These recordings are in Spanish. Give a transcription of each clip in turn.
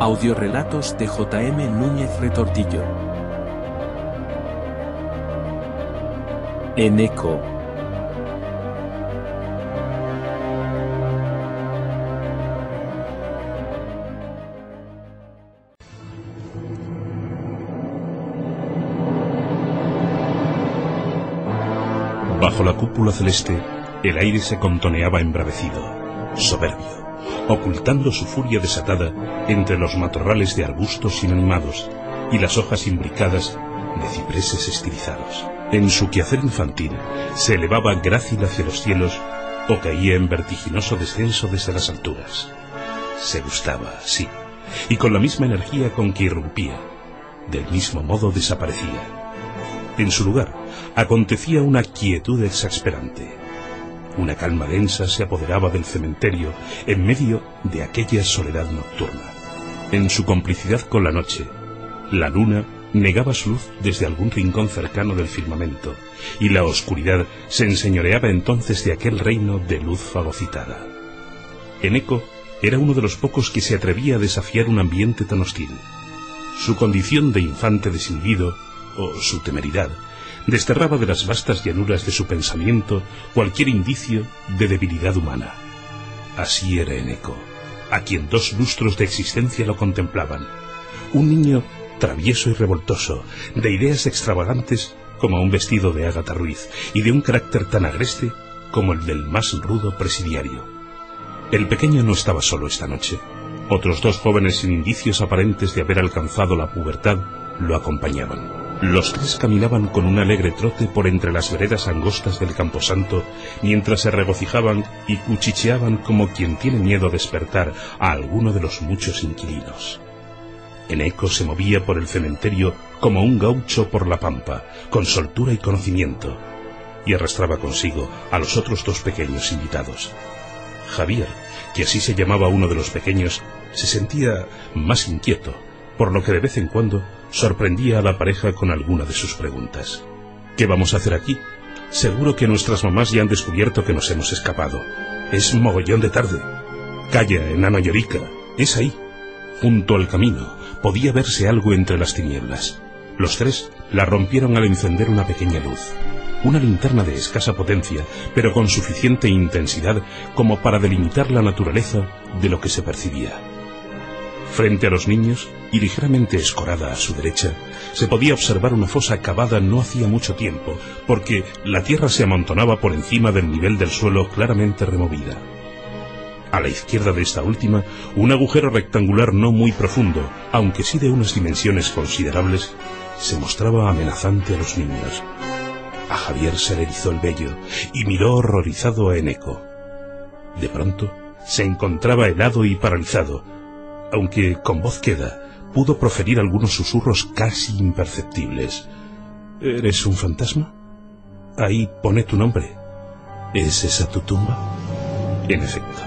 Audiorelatos de J.M. Núñez Retortillo. En eco. Bajo la cúpula celeste, el aire se contoneaba embravecido, soberbio, ocultando su furia desatada entre los matorrales de arbustos inanimados y las hojas imbricadas de cipreses estilizados. En su quehacer infantil se elevaba grácil hacia los cielos o caía en vertiginoso descenso desde las alturas. Se gustaba, sí, y con la misma energía con que irrumpía, del mismo modo desaparecía. En su lugar acontecía una quietud exasperante. Una calma densa se apoderaba del cementerio en medio de aquella soledad nocturna. En su complicidad con la noche, la luna negaba su luz desde algún rincón cercano del firmamento, y la oscuridad se enseñoreaba entonces de aquel reino de luz fagocitada. Eneco era uno de los pocos que se atrevía a desafiar un ambiente tan hostil. Su condición de infante desinhibido, o su temeridad, desterraba de las vastas llanuras de su pensamiento cualquier indicio de debilidad humana. Así era Eneco, a quien dos lustros de existencia lo contemplaban. Un niño travieso y revoltoso, de ideas extravagantes como un vestido de Ágata Ruiz y de un carácter tan agreste como el del más rudo presidiario. El pequeño no estaba solo esta noche. Otros dos jóvenes sin indicios aparentes de haber alcanzado la pubertad lo acompañaban. Los tres caminaban con un alegre trote por entre las veredas angostas del camposanto, mientras se regocijaban y cuchicheaban como quien tiene miedo a despertar a alguno de los muchos inquilinos. Eneco se movía por el cementerio como un gaucho por la pampa, con soltura y conocimiento, y arrastraba consigo a los otros dos pequeños invitados. Javier, que así se llamaba uno de los pequeños, se sentía más inquieto, por lo que de vez en cuando sorprendía a la pareja con alguna de sus preguntas. ¿Qué vamos a hacer aquí? Seguro que nuestras mamás ya han descubierto que nos hemos escapado. Es mogollón de tarde. Calla, enano llorica. Es ahí. Junto al camino podía verse algo entre las tinieblas. Los tres la rompieron al encender una pequeña luz. Una linterna de escasa potencia, pero con suficiente intensidad como para delimitar la naturaleza de lo que se percibía. Frente a los niños, y ligeramente escorada a su derecha, se podía observar una fosa cavada no hacía mucho tiempo, porque la tierra se amontonaba por encima del nivel del suelo claramente removida. A la izquierda de esta última, un agujero rectangular no muy profundo, aunque sí de unas dimensiones considerables, se mostraba amenazante a los niños. A Javier se le erizó el vello y miró horrorizado a Eneco. De pronto, se encontraba helado y paralizado, aunque con voz queda, pudo proferir algunos susurros casi imperceptibles. ¿Eres un fantasma? Ahí pone tu nombre. ¿Es esa tu tumba? En efecto,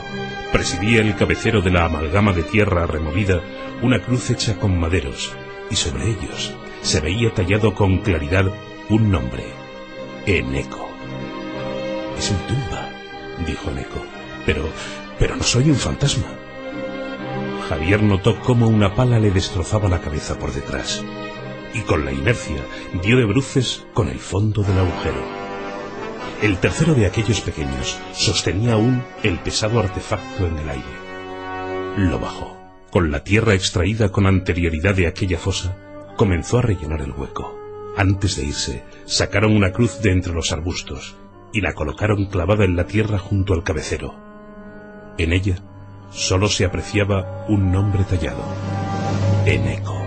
presidía el cabecero de la amalgama de tierra removida una cruz hecha con maderos, y sobre ellos se veía tallado con claridad un nombre, Eneco. Es mi tumba, dijo Eneco, pero, pero no soy un fantasma. Javier notó cómo una pala le destrozaba la cabeza por detrás, y con la inercia dio de bruces con el fondo del agujero. El tercero de aquellos pequeños sostenía aún el pesado artefacto en el aire. Lo bajó. Con la tierra extraída con anterioridad de aquella fosa, comenzó a rellenar el hueco. Antes de irse, sacaron una cruz de entre los arbustos y la colocaron clavada en la tierra junto al cabecero. En ella solo se apreciaba un nombre tallado, Eneco.